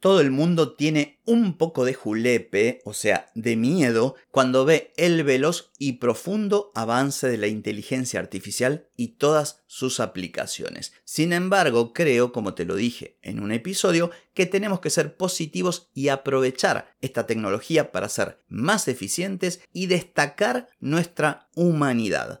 Todo el mundo tiene un poco de julepe, o sea, de miedo, cuando ve el veloz y profundo avance de la inteligencia artificial y todas sus aplicaciones. Sin embargo, creo, como te lo dije en un episodio, que tenemos que ser positivos y aprovechar esta tecnología para ser más eficientes y destacar nuestra humanidad.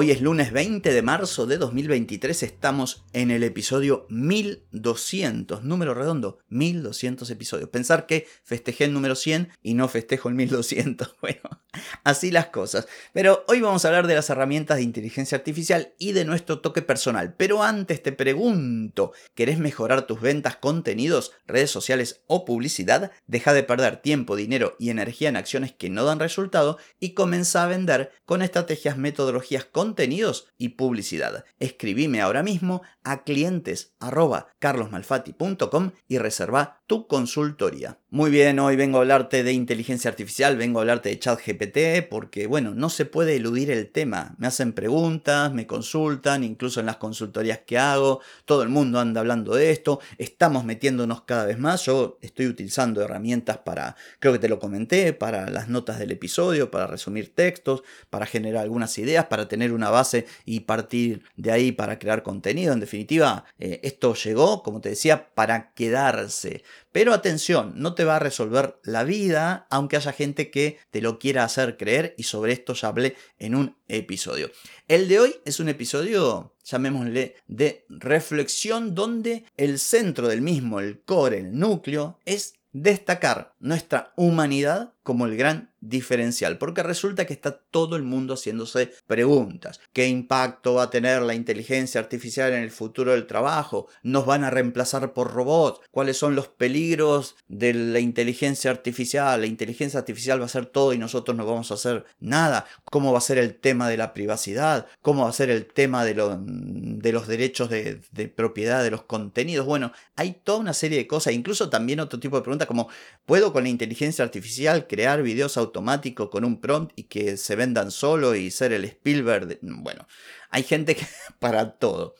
Hoy es lunes 20 de marzo de 2023, estamos en el episodio 1200, número redondo, 1200 episodios. Pensar que festejé el número 100 y no festejo el 1200, bueno, así las cosas. Pero hoy vamos a hablar de las herramientas de inteligencia artificial y de nuestro toque personal. Pero antes te pregunto, ¿querés mejorar tus ventas, contenidos, redes sociales o publicidad? Deja de perder tiempo, dinero y energía en acciones que no dan resultado y comienza a vender con estrategias, metodologías, contenidos y publicidad. Escribime ahora mismo a clientes y reserva tu consultoría. Muy bien, hoy vengo a hablarte de inteligencia artificial, vengo a hablarte de chat GPT, porque bueno, no se puede eludir el tema. Me hacen preguntas, me consultan, incluso en las consultorías que hago, todo el mundo anda hablando de esto, estamos metiéndonos cada vez más. Yo estoy utilizando herramientas para, creo que te lo comenté, para las notas del episodio, para resumir textos, para generar algunas ideas, para tener una base y partir de ahí para crear contenido. En definitiva, eh, esto llegó, como te decía, para quedarse. Pero atención, no te va a resolver la vida, aunque haya gente que te lo quiera hacer creer y sobre esto ya hablé en un episodio. El de hoy es un episodio, llamémosle, de reflexión donde el centro del mismo, el core, el núcleo, es destacar nuestra humanidad como el gran diferencial, porque resulta que está todo el mundo haciéndose preguntas. ¿Qué impacto va a tener la inteligencia artificial en el futuro del trabajo? ¿Nos van a reemplazar por robots? ¿Cuáles son los peligros de la inteligencia artificial? ¿La inteligencia artificial va a hacer todo y nosotros no vamos a hacer nada? ¿Cómo va a ser el tema de la privacidad? ¿Cómo va a ser el tema de, de los derechos de, de propiedad de los contenidos? Bueno, hay toda una serie de cosas, incluso también otro tipo de preguntas como ¿puedo con la inteligencia artificial crear videos automáticos con un prompt y que se vendan solo y ser el Spielberg. Bueno, hay gente que para todo.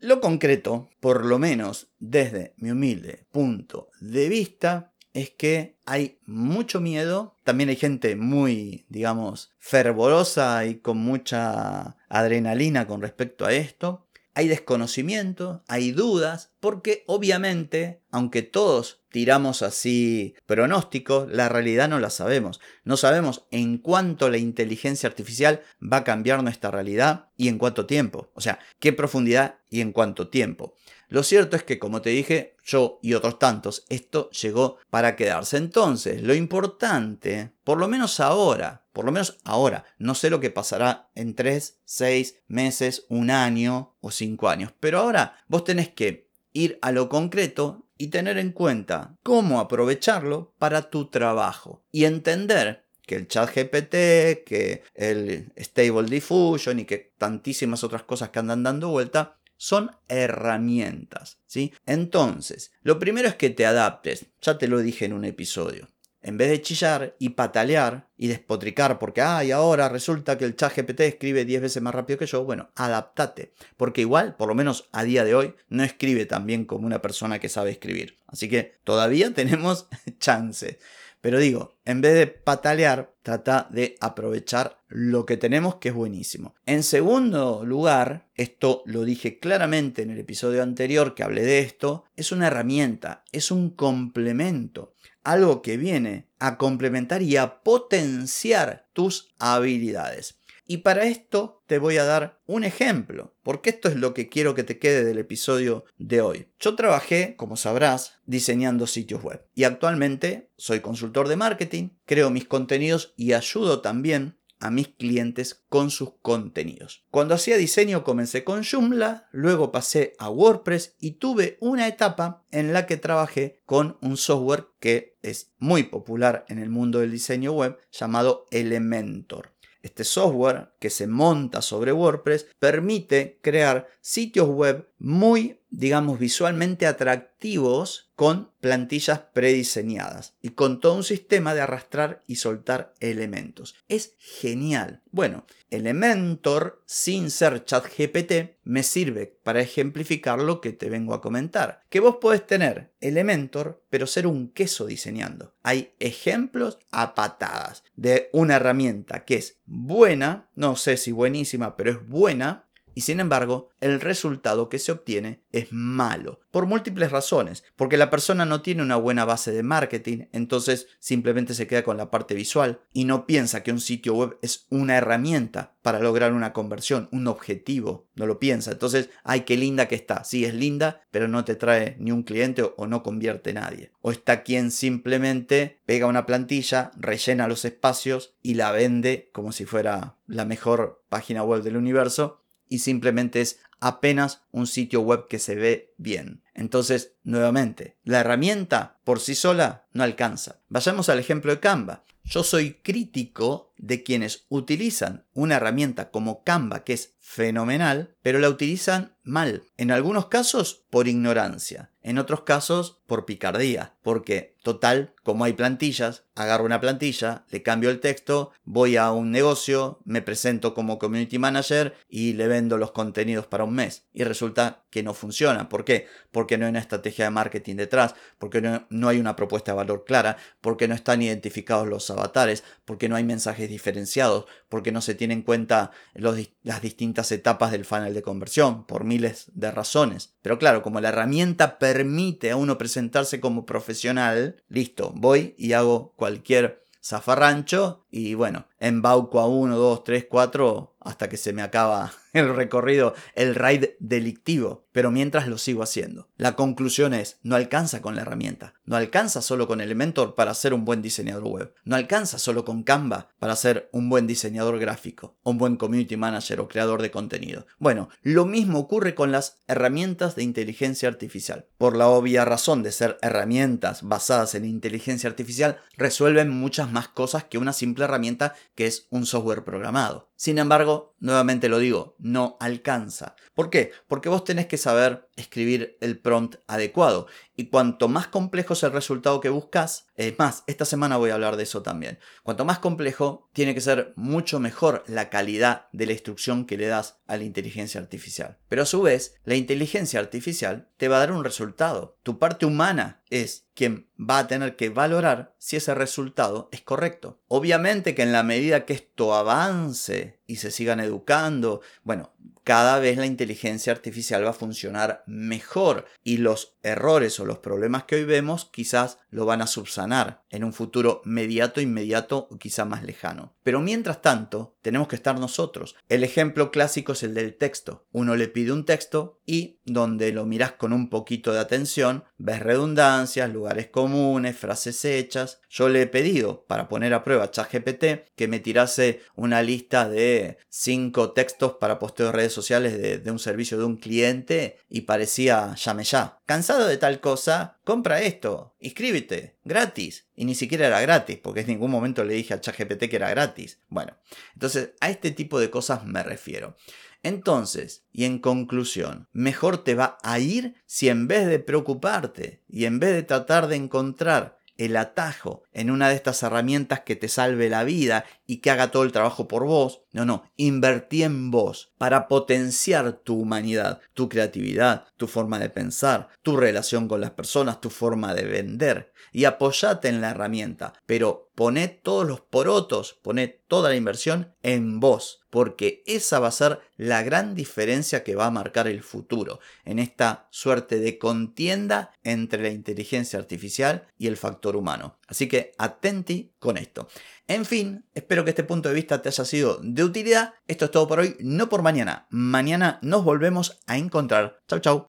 Lo concreto, por lo menos desde mi humilde punto de vista, es que hay mucho miedo, también hay gente muy, digamos, fervorosa y con mucha adrenalina con respecto a esto, hay desconocimiento, hay dudas, porque obviamente, aunque todos tiramos así pronósticos, la realidad no la sabemos. No sabemos en cuánto la inteligencia artificial va a cambiar nuestra realidad y en cuánto tiempo. O sea, qué profundidad y en cuánto tiempo. Lo cierto es que, como te dije, yo y otros tantos, esto llegó para quedarse. Entonces, lo importante, por lo menos ahora, por lo menos ahora, no sé lo que pasará en 3, 6 meses, un año o 5 años, pero ahora vos tenés que ir a lo concreto y tener en cuenta cómo aprovecharlo para tu trabajo y entender que el chat GPT, que el Stable Diffusion y que tantísimas otras cosas que andan dando vuelta son herramientas, ¿sí? Entonces, lo primero es que te adaptes, ya te lo dije en un episodio. En vez de chillar y patalear y despotricar porque, ay, ahora resulta que el chat GPT escribe 10 veces más rápido que yo, bueno, adaptate. Porque igual, por lo menos a día de hoy, no escribe tan bien como una persona que sabe escribir. Así que todavía tenemos chance. Pero digo, en vez de patalear, trata de aprovechar lo que tenemos, que es buenísimo. En segundo lugar, esto lo dije claramente en el episodio anterior que hablé de esto, es una herramienta, es un complemento, algo que viene a complementar y a potenciar tus habilidades. Y para esto te voy a dar un ejemplo, porque esto es lo que quiero que te quede del episodio de hoy. Yo trabajé, como sabrás, diseñando sitios web y actualmente soy consultor de marketing, creo mis contenidos y ayudo también a mis clientes con sus contenidos. Cuando hacía diseño comencé con Joomla, luego pasé a WordPress y tuve una etapa en la que trabajé con un software que es muy popular en el mundo del diseño web llamado Elementor. Este software que se monta sobre WordPress permite crear sitios web muy, digamos, visualmente atractivos con plantillas prediseñadas y con todo un sistema de arrastrar y soltar elementos. Es genial. Bueno, Elementor sin ser ChatGPT me sirve para ejemplificar lo que te vengo a comentar. Que vos podés tener Elementor, pero ser un queso diseñando. Hay ejemplos a patadas de una herramienta que es buena, no sé si buenísima, pero es buena y sin embargo el resultado que se obtiene es malo, por múltiples razones, porque la persona no tiene una buena base de marketing, entonces simplemente se queda con la parte visual y no piensa que un sitio web es una herramienta para lograr una conversión, un objetivo, no lo piensa, entonces, ay, qué linda que está, sí es linda, pero no te trae ni un cliente o no convierte nadie. O está quien simplemente pega una plantilla, rellena los espacios y la vende como si fuera la mejor página web del universo y simplemente es apenas un sitio web que se ve bien. Entonces, nuevamente, la herramienta por sí sola no alcanza. Vayamos al ejemplo de Canva. Yo soy crítico de quienes utilizan una herramienta como Canva, que es fenomenal, pero la utilizan mal. En algunos casos por ignorancia, en otros casos por picardía, porque total, como hay plantillas, agarro una plantilla, le cambio el texto, voy a un negocio, me presento como community manager y le vendo los contenidos para un mes. Y resulta que no funciona. ¿Por qué? Porque no hay una estrategia de marketing detrás, porque no, hay una propuesta de valor clara, porque no están identificados los avatares, porque no hay mensajes diferenciados, porque no se tienen en cuenta las distintas etapas del funnel de conversión, por miles de razones. Pero claro, como la herramienta permite a uno presentarse como profesional, listo, voy y hago cualquier zafarrancho y bueno, embauco a 1, 2, 3, 4 hasta que se me acaba el recorrido, el raid delictivo, pero mientras lo sigo haciendo. La conclusión es, no alcanza con la herramienta, no alcanza solo con Elementor para ser un buen diseñador web, no alcanza solo con Canva para ser un buen diseñador gráfico, un buen community manager o creador de contenido. Bueno, lo mismo ocurre con las herramientas de inteligencia artificial. Por la obvia razón de ser herramientas basadas en inteligencia artificial, resuelven muchas más cosas que una simple herramienta que es un software programado. Sin embargo, nuevamente lo digo, no alcanza. ¿Por qué? Porque vos tenés que saber escribir el prompt adecuado. Y cuanto más complejo es el resultado que buscas, es más, esta semana voy a hablar de eso también. Cuanto más complejo, tiene que ser mucho mejor la calidad de la instrucción que le das a la inteligencia artificial. Pero a su vez, la inteligencia artificial te va a dar un resultado. Tu parte humana es quien va a tener que valorar si ese resultado es correcto. Obviamente que en la medida que esto avance y se sigan educando, bueno, cada vez la inteligencia artificial va a funcionar mejor y los errores o los problemas que hoy vemos quizás lo van a subsanar en un futuro mediato, inmediato o quizá más lejano. Pero mientras tanto, tenemos que estar nosotros. El ejemplo clásico es el del texto. Uno le pide un texto y donde lo miras con un poquito de atención, ves redundancias, lugares comunes, frases hechas. Yo le he pedido para poner a prueba ChatGPT que me tirase una lista de cinco textos para posteo redes sociales de, un servicio de un cliente y parecía llame ya. Cansado de tal cosa, compra esto, inscríbete, gratis. Y ni siquiera era gratis, porque en ningún momento le dije a ChatGPT que era gratis. Bueno, entonces a este tipo de cosas me refiero. Entonces, y en conclusión, mejor te va a ir si en vez de preocuparte y en vez de tratar de encontrar el atajo en una de estas herramientas que te salve la vida y que haga todo el trabajo por vos. No, no, invertí en vos para potenciar tu humanidad, tu creatividad, tu forma de pensar, tu relación con las personas, tu forma de vender. Y apoyate en la herramienta, pero poné todos los porotos, poné toda la inversión en vos, porque esa va a ser la gran diferencia que va a marcar el futuro en esta suerte de contienda entre la inteligencia artificial y el factor humano. Así que atenti con esto. En fin, espero que este punto de vista te haya sido de utilidad. Esto es todo por hoy, no por mañana. Mañana nos volvemos a encontrar. Chau, chau.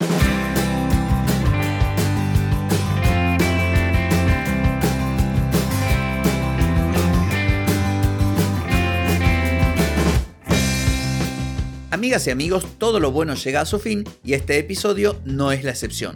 Amigas y amigos, todo lo bueno llega a su fin y este episodio no es la excepción.